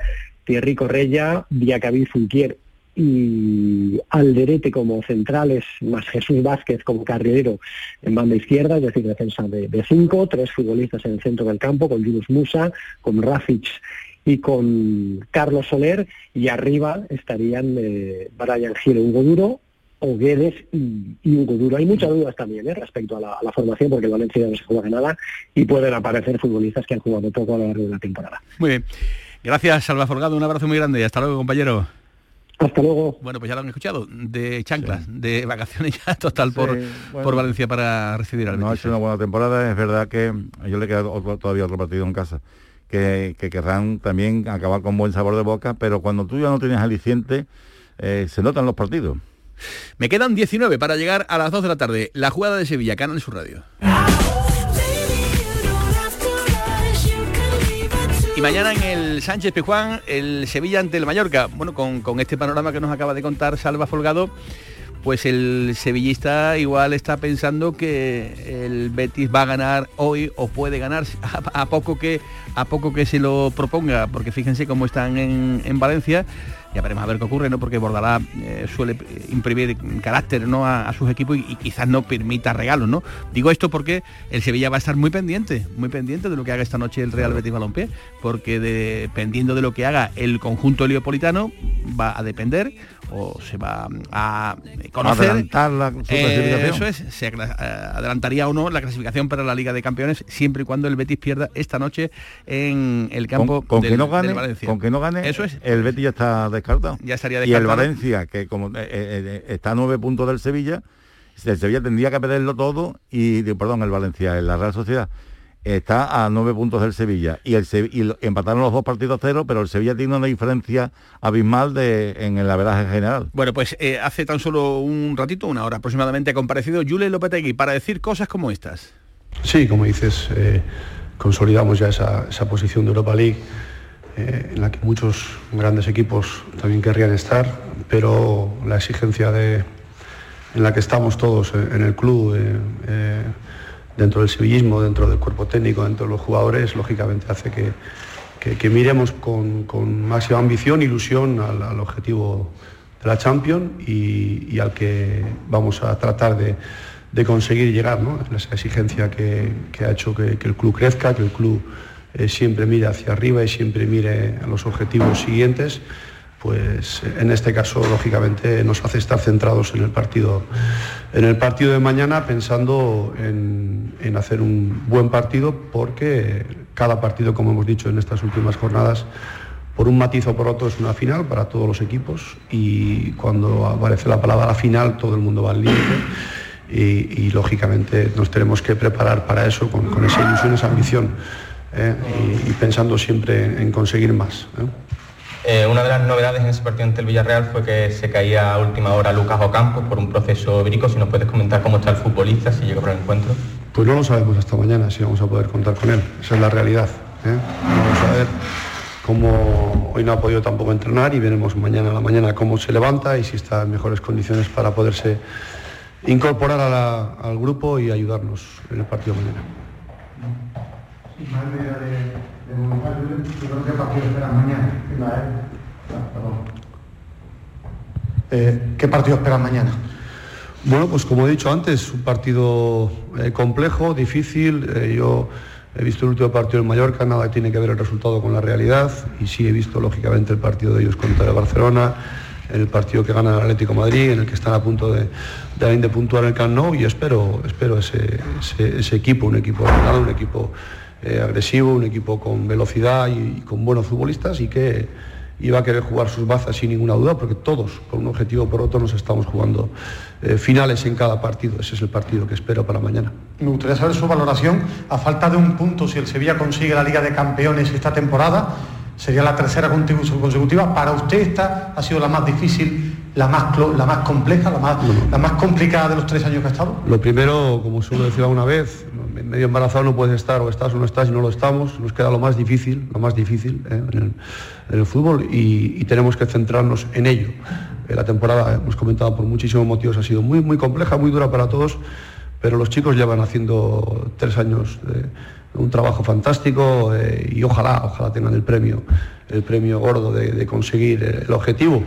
Speaker 13: Thierry Correia, Diacabí Fulquier y Alderete como centrales, más Jesús Vázquez como carrilero en banda izquierda, es decir, defensa de, cinco, tres futbolistas en el centro del campo, con Yunus Musa, con Rafic y con Carlos Soler, y arriba estarían eh, Brian Gil Hugo Duro, o Guedes y, Hugo Duro. Hay muchas dudas también ¿eh? respecto a la, formación, porque el Valencia no se juega nada, y pueden aparecer futbolistas que han jugado poco a lo largo de la temporada.
Speaker 6: Muy bien. Gracias, Salva Folgado, un abrazo muy grande y hasta luego, compañero.
Speaker 13: Hasta luego.
Speaker 6: Bueno, pues ya lo han escuchado, de chanclas, de vacaciones ya total por, por Valencia para recibir al
Speaker 7: No ha hecho una buena temporada, es verdad que yo le queda todavía otro partido en casa, que, querrán también acabar con buen sabor de boca, pero cuando tú ya no tienes aliciente, eh, se notan los partidos.
Speaker 6: Me quedan 19 para llegar a las 2 de la tarde. La jugada de Sevilla, Canal su radio. Y mañana en el Sánchez Pijuán, el Sevilla ante el Mallorca. Bueno, con, este panorama que nos acaba de contar Salva Folgado, pues el sevillista igual está pensando que el Betis va a ganar hoy o puede ganar a, poco que a poco que se lo proponga, porque fíjense cómo están en, en Valencia ya veremos a ver qué ocurre, ¿no? Porque Bordalá eh, suele imprimir carácter ¿no? a, sus equipos y, quizás no permita regalos, ¿no? Digo esto porque el Sevilla va a estar muy pendiente, muy pendiente de lo que haga esta noche el Real Betis Balompié, porque dependiendo de lo que haga el conjunto heliopolitano va a depender o se va a conocer
Speaker 7: adelantar la
Speaker 6: eh, eso es se adelantaría o no la clasificación para la Liga de Campeones siempre y cuando el Betis pierda esta noche en el campo
Speaker 7: con,
Speaker 6: del,
Speaker 7: que no gane
Speaker 6: Valencia.
Speaker 7: con que no gane
Speaker 6: eso es.
Speaker 7: el Betis ya está descartado.
Speaker 6: Ya estaría
Speaker 7: descartado y el Valencia que como eh, eh, está a nueve puntos del Sevilla el Sevilla tendría que perderlo todo y perdón el Valencia en la Real Sociedad está a nueve puntos del Sevilla y, el empataron los dos partidos cero, pero el Sevilla tiene una diferencia abismal de, en el averaje general.
Speaker 6: Bueno, pues eh, hace tan solo un ratito, una hora aproximadamente, ha comparecido Julio Lopetegui para decir cosas como estas.
Speaker 9: Sí, como dices, eh, consolidamos ya esa, posición de Europa League. Eh, en la que muchos grandes equipos también querrían estar, pero la exigencia de, en la que estamos todos en el club dentro del civillismo, dentro del cuerpo técnico, dentro de los jugadores, lógicamente hace que, que, miremos con, máxima ambición, ilusión al, objetivo de la Champions y, al que vamos a tratar de, conseguir llegar, ¿no? esa exigencia que, ha hecho que, el club crezca, que el club eh, siempre mire hacia arriba y siempre mire a los objetivos siguientes pues en este caso lógicamente nos hace estar centrados en el partido en el partido de mañana pensando en, hacer un buen partido porque cada partido como hemos dicho en estas últimas jornadas por un matiz o por otro es una final para todos los equipos y cuando aparece la palabra final todo el mundo va al límite y, lógicamente nos tenemos que preparar para eso con, esa ilusión, esa ambición ¿eh? y, pensando siempre en, conseguir más. ¿eh?
Speaker 14: Eh, una de las novedades en ese partido ante el Villarreal fue que se caía a última hora Lucas Ocampo por un proceso vírico. Si nos puedes comentar cómo está el futbolista, si llega por el encuentro.
Speaker 9: Pues no lo sabemos hasta mañana si vamos a poder contar con él. Esa es la realidad. ¿eh? Vamos a ver cómo hoy no ha podido tampoco entrenar y veremos mañana a la mañana cómo se levanta y si está en mejores condiciones para poderse incorporar al grupo y ayudarnos en el partido mañana. ¿Qué partido esperan mañana? Eh, ¿Qué partido esperan mañana? Bueno, pues como he dicho antes, un partido eh, complejo, difícil. Eh, yo he visto el último partido en Mallorca, nada tiene que ver el resultado con la realidad. Y sí he visto, lógicamente, el partido de ellos contra el Barcelona, el partido que gana el Atlético Madrid, en el que están a punto de, de, puntuar el Camp Nou. Y espero, espero ese, ese, equipo, un equipo ordenado, un equipo eh, agresivo, un equipo con velocidad y, con buenos futbolistas y que iba a querer jugar sus bazas sin ninguna duda, porque todos, por un objetivo o por otro, nos estamos jugando eh, finales en cada partido. Ese es el partido que espero para mañana.
Speaker 15: Me gustaría saber su valoración. A falta de un punto, si el Sevilla consigue la Liga de Campeones esta temporada, sería la tercera consecutiva. Para usted esta ha sido la más difícil, la más, la más compleja, la más, la más complicada de los tres años que ha estado.
Speaker 9: Lo primero, como suelo decir una vez, medio embarazado no puedes estar, o estás o no estás y no lo estamos. Nos queda lo más difícil, lo más difícil ¿eh? en, el, fútbol y, tenemos que centrarnos en ello. Eh, la temporada, hemos comentado por muchísimos motivos, ha sido muy, muy compleja, muy dura para todos, pero los chicos llevan haciendo tres años de un trabajo fantástico eh, y ojalá, ojalá tengan el premio, el premio gordo de, conseguir el objetivo.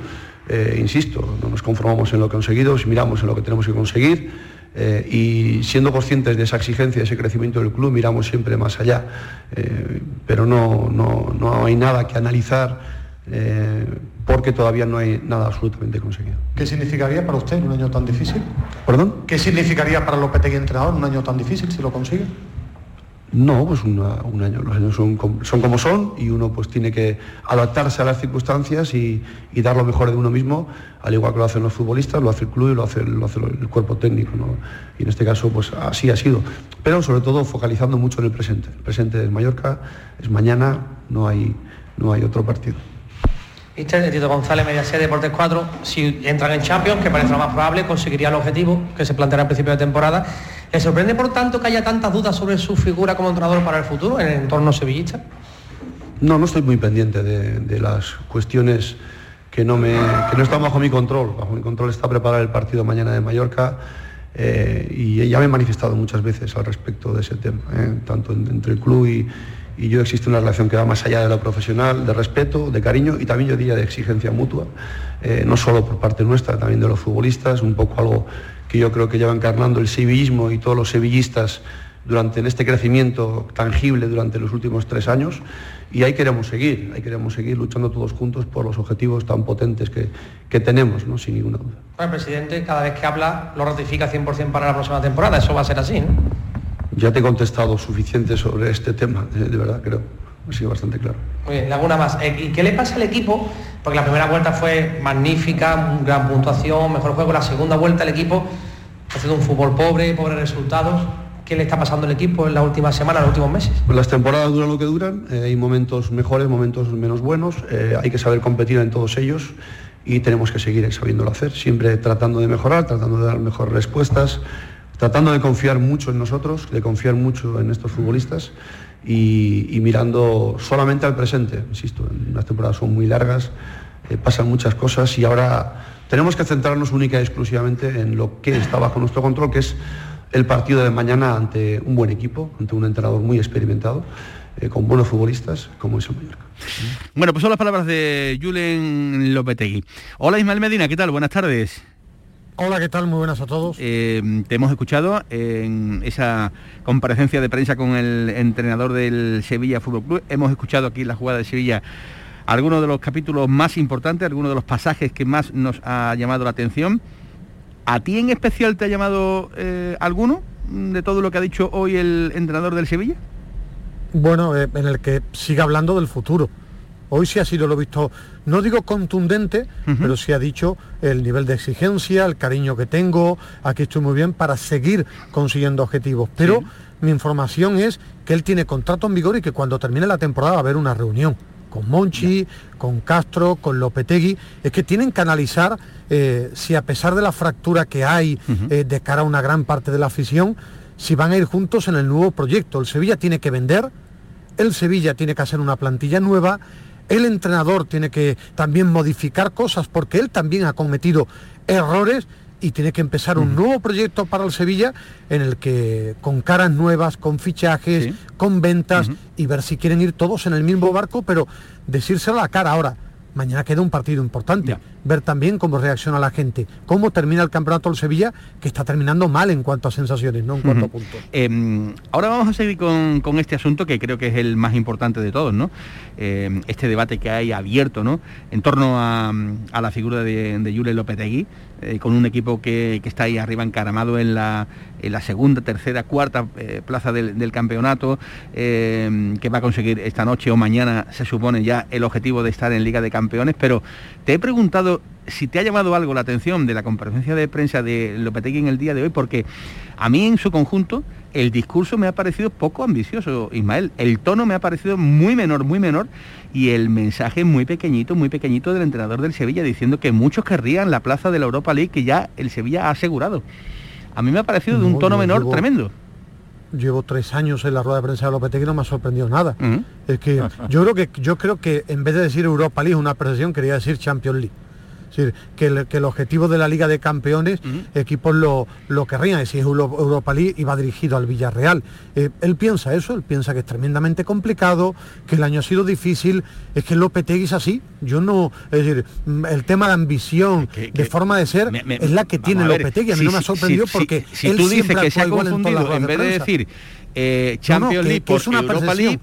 Speaker 9: Insisto, no nos conformamos en lo conseguido, si miramos en lo que tenemos que conseguir eh, y siendo conscientes de esa exigencia, de ese crecimiento del club, miramos siempre más allá. Eh, pero no, no, no, hay nada que analizar eh, porque todavía no hay nada absolutamente conseguido.
Speaker 15: ¿Qué significaría para usted un año tan difícil?
Speaker 9: ¿Perdón?
Speaker 15: ¿Qué significaría para Lopetegui entrenador un año tan difícil si lo consigue?
Speaker 9: No, pues un año, los años son, son, como son y uno pues tiene que adaptarse a las circunstancias y, dar lo mejor de uno mismo, al igual que lo hacen los futbolistas, lo hace el club y lo hace, lo hace el cuerpo técnico. Y en este caso pues así ha sido. Pero sobre todo focalizando mucho en el presente. El presente es Mallorca, es mañana, no hay, no hay otro partido.
Speaker 16: Mister Tito González, Mediaset Deportes 4, si entran en Champions, que parece lo más probable, conseguiría el objetivo que se planteará al principio de temporada ¿Le sorprende, por tanto, que haya tantas dudas sobre su figura como entrenador para el futuro en el entorno sevillista?
Speaker 9: No, no estoy muy pendiente de, las cuestiones que no, están bajo mi control. Bajo mi control está preparar el partido mañana de Mallorca eh, y ya me he manifestado muchas veces al respecto de ese tema. Eh, tanto entre el club y, yo existe una relación que va más allá de lo profesional, de respeto, de cariño y también yo diría de exigencia mutua, eh, no solo por parte nuestra, también de los futbolistas, un poco algo que yo creo que lleva encarnando el sevillismo y todos los sevillistas durante en este crecimiento tangible durante los últimos tres años y ahí queremos seguir, ahí queremos seguir luchando todos juntos por los objetivos tan potentes que, que tenemos, ¿no? sin ninguna duda.
Speaker 16: el presidente cada vez que habla lo ratifica 100% para la próxima temporada, eso va a ser así, ¿no?
Speaker 9: Ya te he contestado suficiente sobre este tema, de verdad creo, ha sido bastante claro.
Speaker 16: Muy bien, alguna más. Eh, ¿Y qué le pasa al equipo? Porque la primera vuelta fue magnífica, gran puntuación, mejor juego. La segunda vuelta el equipo ha sido un fútbol pobre, pobres resultados. ¿Qué le está pasando al equipo en la última semana, en los últimos meses?
Speaker 9: Pues las temporadas duran lo que duran, eh, hay momentos mejores, momentos menos buenos, eh, hay que saber competir en todos ellos y tenemos que seguir sabiéndolo hacer, siempre tratando de mejorar, tratando de dar mejores respuestas, tratando de confiar mucho en nosotros, de confiar mucho en estos futbolistas y, mirando solamente al presente. Insisto, las temporadas son muy largas, eh, pasan muchas cosas y ahora tenemos que centrarnos única y exclusivamente en lo que está bajo nuestro control, que es el partido de mañana ante un buen equipo, ante un entrenador muy experimentado, eh, con buenos futbolistas como es el Mallorca.
Speaker 6: Bueno, pues son las palabras de Julen Lopetegui. Hola Ismael Medina, ¿qué tal? Buenas tardes.
Speaker 15: Hola, ¿qué tal? Muy buenas a todos.
Speaker 6: Eh, te hemos escuchado en esa comparecencia de prensa con el entrenador del Sevilla Fútbol Club. Hemos escuchado aquí la jugada de Sevilla algunos de los capítulos más importantes, algunos de los pasajes que más nos ha llamado la atención. ¿A ti en especial te ha llamado eh, alguno de todo lo que ha dicho hoy el entrenador del Sevilla?
Speaker 15: Bueno, eh, en el que siga hablando del futuro Hoy sí ha sido, lo visto, no digo contundente, pero sí ha dicho el nivel de exigencia, el cariño que tengo, aquí estoy muy bien para seguir consiguiendo objetivos. Pero mi información es que él tiene contrato en vigor y que cuando termine la temporada va a haber una reunión con Monchi, con Castro, con Lopetegui, es que tienen que analizar eh, si a pesar de la fractura que hay eh, de cara a una gran parte de la afición, si van a ir juntos en el nuevo proyecto. El Sevilla tiene que vender, el Sevilla tiene que hacer una plantilla nueva, el entrenador tiene que también modificar cosas porque él también ha cometido errores y tiene que empezar un nuevo proyecto para el Sevilla en el que con caras nuevas, con fichajes, con ventas y ver si quieren ir todos en el mismo barco, pero decírselo a la cara. Ahora mañana queda un partido importante. Ver también cómo reacciona la gente, cómo termina el campeonato del Sevilla, que está terminando mal en cuanto a sensaciones, no en cuanto a puntos.
Speaker 6: Em, ahora vamos a seguir con, este asunto que creo que es el más importante de todos, ¿no? Em, este debate que hay abierto, ¿no? En torno a, la figura de, de López Lopetegui, eh, con un equipo que, está ahí arriba encaramado en la, en la segunda, tercera, cuarta eh, plaza del, del campeonato, eh, que va a conseguir esta noche o mañana, se supone ya el objetivo de estar en Liga de Campeones, pero te he preguntado si te ha llamado algo la atención de la comparecencia de prensa de Lopetegui en el día de hoy, porque a mí en su conjunto el discurso me ha parecido poco ambicioso, Ismael. El tono me ha parecido muy menor, muy menor, y el mensaje muy pequeñito, muy pequeñito del entrenador del Sevilla, diciendo que muchos querrían la plaza de la Europa League que ya el Sevilla ha asegurado. A mí me ha parecido de un
Speaker 15: No,
Speaker 6: tono menor
Speaker 15: llevo-
Speaker 6: tremendo.
Speaker 15: Llevo tres años en la rueda de prensa de Lopetegui y no me ha sorprendido nada. Es que yo creo que yo creo que en vez de decir Europa League, una precisión, quería decir Champions League. Es decir, que el, que el objetivo de la Liga de Campeones, equipos lo, lo querrían, si es Euro- Europa League y va dirigido al Villarreal. Eh, él piensa eso, él piensa que es tremendamente complicado, que el año ha sido difícil, es que Lopetegui es así. Yo no, es decir, mm, el tema de ambición, de forma de ser,
Speaker 6: me-
Speaker 15: es la que tiene
Speaker 6: a ver,
Speaker 15: Lopetegui. A mí
Speaker 6: si-
Speaker 15: no me ha sorprendido
Speaker 6: si-
Speaker 15: porque
Speaker 6: si
Speaker 15: él
Speaker 6: tú dices
Speaker 15: siempre
Speaker 6: que se ha
Speaker 15: en
Speaker 6: vez de decir eh,
Speaker 15: No, no,
Speaker 6: Champions League
Speaker 15: que
Speaker 6: por
Speaker 15: es una
Speaker 6: Europa
Speaker 15: percepción.
Speaker 6: League,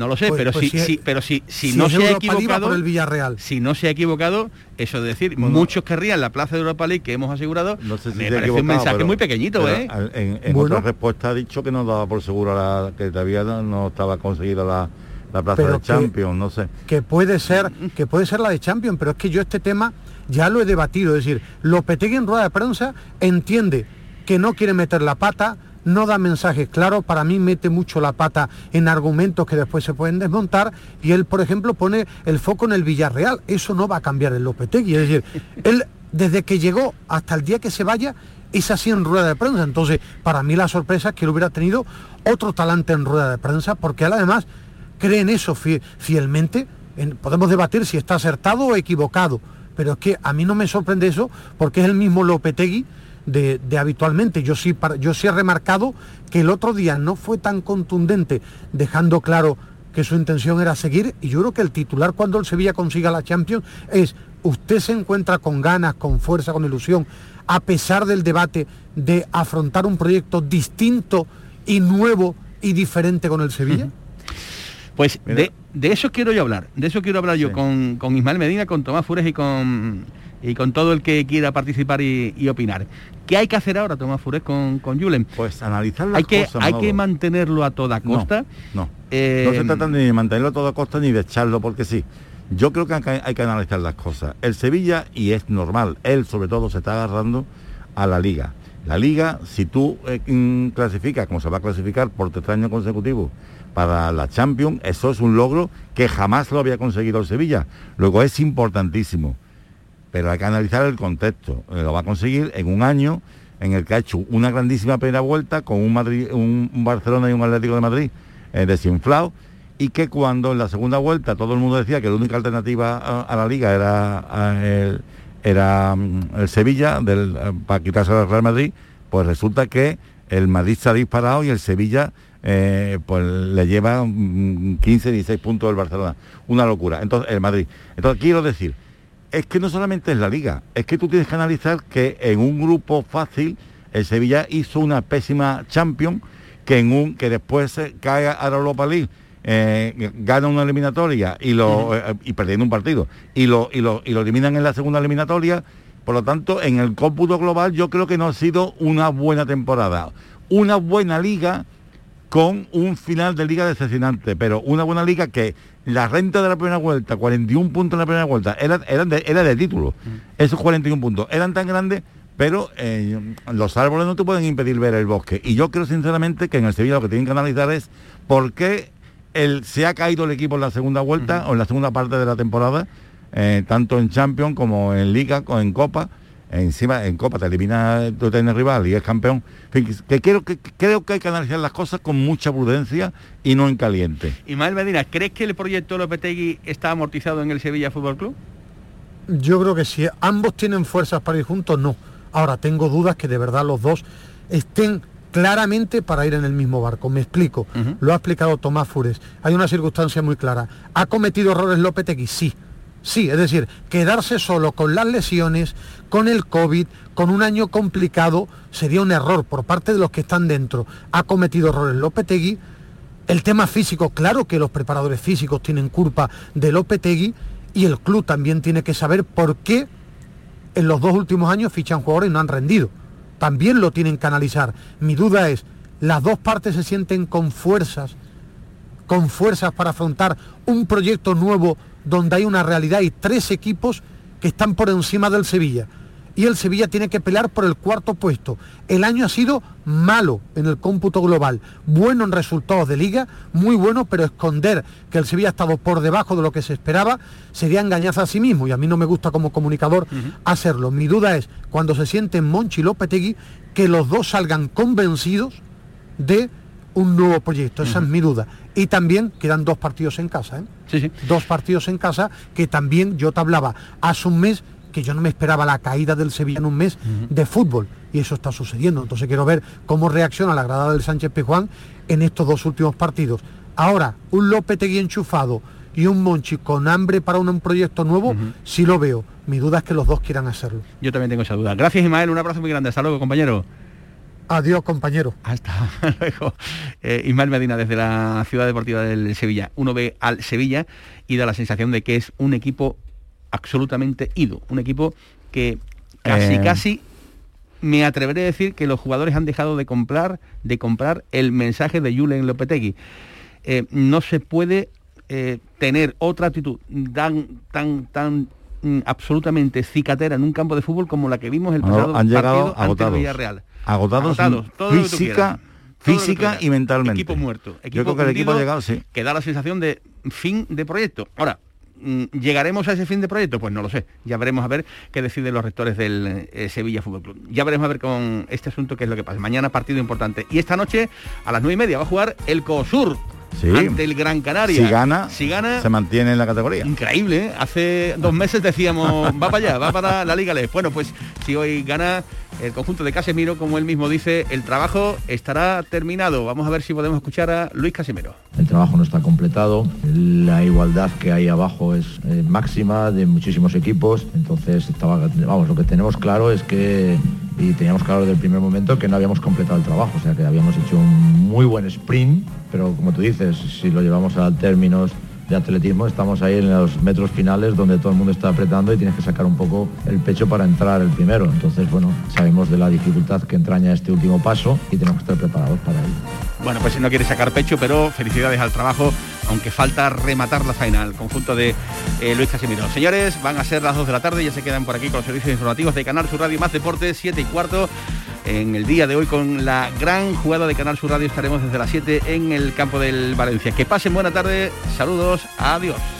Speaker 6: no lo sé,
Speaker 15: Pues-
Speaker 6: pero,
Speaker 15: pues
Speaker 6: si,
Speaker 15: es-
Speaker 6: pero si, si
Speaker 15: si
Speaker 6: no
Speaker 15: es
Speaker 6: se ha
Speaker 15: Europa
Speaker 6: equivocado,
Speaker 15: por el Villarreal.
Speaker 6: si no se ha equivocado, eso de decir, muchos querrían la plaza de Europa League que hemos asegurado,
Speaker 7: No sé si
Speaker 6: me
Speaker 7: se ha
Speaker 6: parece un mensaje
Speaker 7: pero-
Speaker 6: muy pequeñito,
Speaker 7: pero
Speaker 6: ¿eh?
Speaker 7: En, en
Speaker 15: Bueno.
Speaker 7: otra respuesta ha dicho que no daba por seguro la, que todavía no, no estaba conseguida la, la plaza
Speaker 15: Pero
Speaker 7: de
Speaker 15: que-
Speaker 7: Champions, no sé.
Speaker 15: que puede ser que puede ser la de Champions, pero es que yo este tema ya lo he debatido, es decir, Lopetegui en rueda de prensa entiende que no quiere meter la pata, no da mensajes claros, para mí mete mucho la pata en argumentos que después se pueden desmontar y él, por ejemplo, pone el foco en el Villarreal, eso no va a cambiar el Lopetegui, es decir, él desde que llegó hasta el día que se vaya es así en rueda de prensa, entonces para mí la sorpresa es que él hubiera tenido otro talante en rueda de prensa, porque él además cree en eso fie- fielmente. En- podemos debatir si está acertado o equivocado, pero es que a mí no me sorprende eso porque es el mismo Lopetegui de, de habitualmente. Yo sí, yo sí he remarcado que el otro día no fue tan contundente, dejando claro que su intención era seguir y yo creo que el titular cuando el Sevilla consiga la Champions es usted se encuentra con ganas, con fuerza, con ilusión, a pesar del debate de afrontar un proyecto distinto y nuevo y diferente con el Sevilla.
Speaker 6: Pues de, de eso quiero yo hablar, de eso quiero hablar yo con, con Ismael Medina, con Tomás Fures y con y con todo el que quiera participar y, y opinar. ¿Qué hay que hacer ahora, Tomás Fures, con, con Julen?
Speaker 7: Pues analizar las
Speaker 6: hay que,
Speaker 7: cosas,
Speaker 6: Hay que mantenerlo a toda costa.
Speaker 7: No,
Speaker 6: Eh,
Speaker 7: no se trata ni de mantenerlo a toda costa ni de echarlo porque sí. Yo creo que hay que- analizar las cosas. El Sevilla, y es normal, él sobre todo se está agarrando a la liga. La liga, si tú eh, mm, clasificas, como se va a clasificar por tercer año consecutivo para la Champions, eso es un logro que jamás lo había conseguido el Sevilla. Luego es importantísimo pero hay que analizar el contexto. Eh, Lo va a conseguir en un año en el que ha hecho una grandísima primera vuelta con un, Madrid, Barcelona y un Atlético de Madrid eh, desinflado y que cuando en la segunda vuelta todo el mundo decía que la única alternativa a, la liga era, el, era mm, el Sevilla eh, para quitarse al Real Madrid, pues resulta que el Madrid se ha disparado y el Sevilla eh, pues le lleva mm, 15, 16 puntos del Barcelona. Una locura. Entonces, el Madrid. Entonces, quiero decir, es que no solamente es la liga, es que tú tienes que analizar que en un grupo fácil el Sevilla hizo una pésima Champions que en un que después eh, cae a la Europa League eh, gana una eliminatoria y lo eh, y perdiendo un partido y lo, y lo y lo eliminan en la segunda eliminatoria. Por lo tanto en el cómputo global yo creo que no ha sido una buena temporada. Una buena liga con un final de liga decepcionante, pero una buena liga que la renta de la primera vuelta, 41 puntos en la primera vuelta, era, eran de, era de título. Esos 41 puntos eran tan grandes, pero eh, los árboles no te pueden impedir ver el bosque. Y yo creo sinceramente que en el Sevilla lo que tienen que analizar es por qué el, se ha caído el equipo en la segunda vuelta o en la segunda parte de la temporada, eh, tanto en Champions como en Liga o en Copa. Encima en Copa te elimina tu tenis rival y es campeón. En fin, que, quiero, que creo que hay que analizar las cosas con mucha prudencia y no en caliente.
Speaker 6: Ismael Medina, ¿crees que el proyecto Lopetegui está amortizado en el Sevilla Fútbol Club?
Speaker 15: Yo creo que si ambos tienen fuerzas para ir juntos, no. Ahora, tengo dudas que de verdad los dos estén claramente para ir en el mismo barco. Me explico. Lo ha explicado Tomás Fures. Hay una circunstancia muy clara. ¿Ha cometido errores Lopetegui? Sí. Sí, es decir, quedarse solo con las lesiones, con el COVID, con un año complicado, sería un error por parte de los que están dentro. Ha cometido errores Lopetegui. El tema físico, claro que los preparadores físicos tienen culpa de Lopetegui y el club también tiene que saber por qué en los dos últimos años fichan jugadores y no han rendido. también lo tienen que analizar. Mi duda es, ¿las dos partes se sienten con fuerzas, con fuerzas para afrontar un proyecto nuevo donde hay una realidad y tres equipos que están por encima del Sevilla? y el Sevilla tiene que pelear por el cuarto puesto. El año ha sido malo en el cómputo global, bueno en resultados de liga, muy bueno, pero esconder que el Sevilla ha estado por debajo de lo que se esperaba sería engañarse a sí mismo y a mí no me gusta como comunicador hacerlo. Mi duda es cuando se sienten Monchi y Lopetegui que los dos salgan convencidos de un nuevo proyecto, esa es mi duda. Y también quedan dos partidos en casa, ¿eh? Dos partidos en casa que también yo te hablaba hace un mes que yo no me esperaba la caída del Sevilla en un mes de fútbol y eso está sucediendo. Entonces quiero ver cómo reacciona la grada del Sánchez Pizjuán en estos dos últimos partidos. Ahora, un Lopetegui enchufado y un Monchi con hambre para un, proyecto nuevo, sí lo veo. Mi duda es que los dos quieran hacerlo.
Speaker 6: Yo también tengo esa duda. Gracias Ismael, un abrazo muy grande. Hasta luego, compañero.
Speaker 15: Adiós, compañero.
Speaker 6: Hasta luego. Eh, Ismael Medina desde la Ciudad Deportiva del Sevilla. Uno ve al Sevilla y da la sensación de que es un equipo absolutamente ido. Un equipo que casi,
Speaker 7: Eh.
Speaker 6: casi me atreveré a decir que los jugadores han dejado de comprar, de comprar el mensaje de Julen Lopetegui. Eh, no se puede eh, tener otra actitud tan, tan, tan mm, absolutamente cicatera en un campo de fútbol como la que vimos el
Speaker 7: Bueno,
Speaker 6: pasado
Speaker 7: han llegado
Speaker 6: partido ante el
Speaker 7: agotados. Agotados,
Speaker 6: todo
Speaker 7: física, física y mentalmente.
Speaker 6: Equipo muerto.
Speaker 7: Yo
Speaker 6: equipo
Speaker 7: creo que el equipo ha llegado, sí.
Speaker 6: Que da la sensación de fin de proyecto. Ahora, mm, ¿llegaremos a ese fin de proyecto? Pues no lo sé. Ya veremos a ver qué deciden los rectores del eh, Sevilla Fútbol Club. Ya veremos a ver con este asunto qué es lo que pasa. Mañana partido importante. Y esta noche, a las nueve y media, va a jugar el COSUR.
Speaker 7: Sí.
Speaker 6: Ante el Gran Canaria.
Speaker 7: Si gana,
Speaker 6: si gana
Speaker 7: se mantiene en la categoría.
Speaker 6: Increíble, ¿eh? hace dos meses decíamos, va para allá, va para la Liga LEF. Bueno, pues si hoy gana el conjunto de Casemiro, como él mismo dice, el trabajo estará terminado. Vamos a ver si podemos escuchar a Luis Casemiro.
Speaker 17: El trabajo no está completado, la igualdad que hay abajo es eh, máxima de muchísimos equipos, entonces estaba- vamos, lo que tenemos claro es que, y teníamos claro desde el primer momento que no habíamos completado el trabajo, o sea que habíamos hecho un muy buen sprint, pero como tú dices, si lo llevamos a términos de atletismo, estamos ahí en los metros finales donde todo el mundo está apretando y tienes que sacar un poco el pecho para entrar el primero. Entonces, bueno, sabemos de la dificultad que entraña este último paso y tenemos que estar preparados para ello.
Speaker 6: Bueno, pues si no quiere sacar pecho, pero felicidades al trabajo, aunque falta rematar la faena al conjunto de eh, Luis Casimiro. Señores, van a ser las 2 de la tarde, ya se quedan por aquí con los servicios informativos de Canal Sur Radio Más Deportes, 7 y cuarto. En el día de hoy con la gran jugada de Canal Sur Radio estaremos desde las 7 en el campo del Valencia. Que pasen buena tarde, saludos, adiós.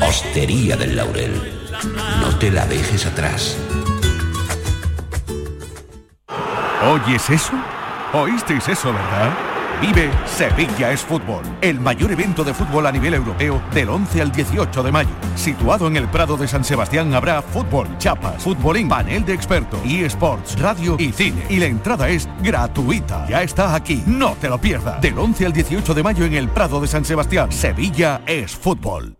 Speaker 18: Hostería del Laurel, no te la dejes atrás.
Speaker 19: ¿Oyes eso? ¿Oísteis eso, verdad? Vive Sevilla es Fútbol, el mayor evento de fútbol a nivel europeo del 11 al 18 de mayo. Situado en el Prado de San Sebastián habrá fútbol, chapas, futbolín, panel de expertos, eSports, radio y cine. Y la entrada es gratuita. Ya está aquí, no te lo pierdas. Del 11 al 18 de mayo en el Prado de San Sebastián, Sevilla es Fútbol.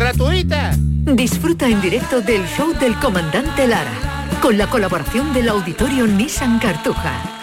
Speaker 20: gratuitas.
Speaker 21: Disfruta en directo del show del comandante Lara, con la colaboración del auditorio Nissan Cartuja.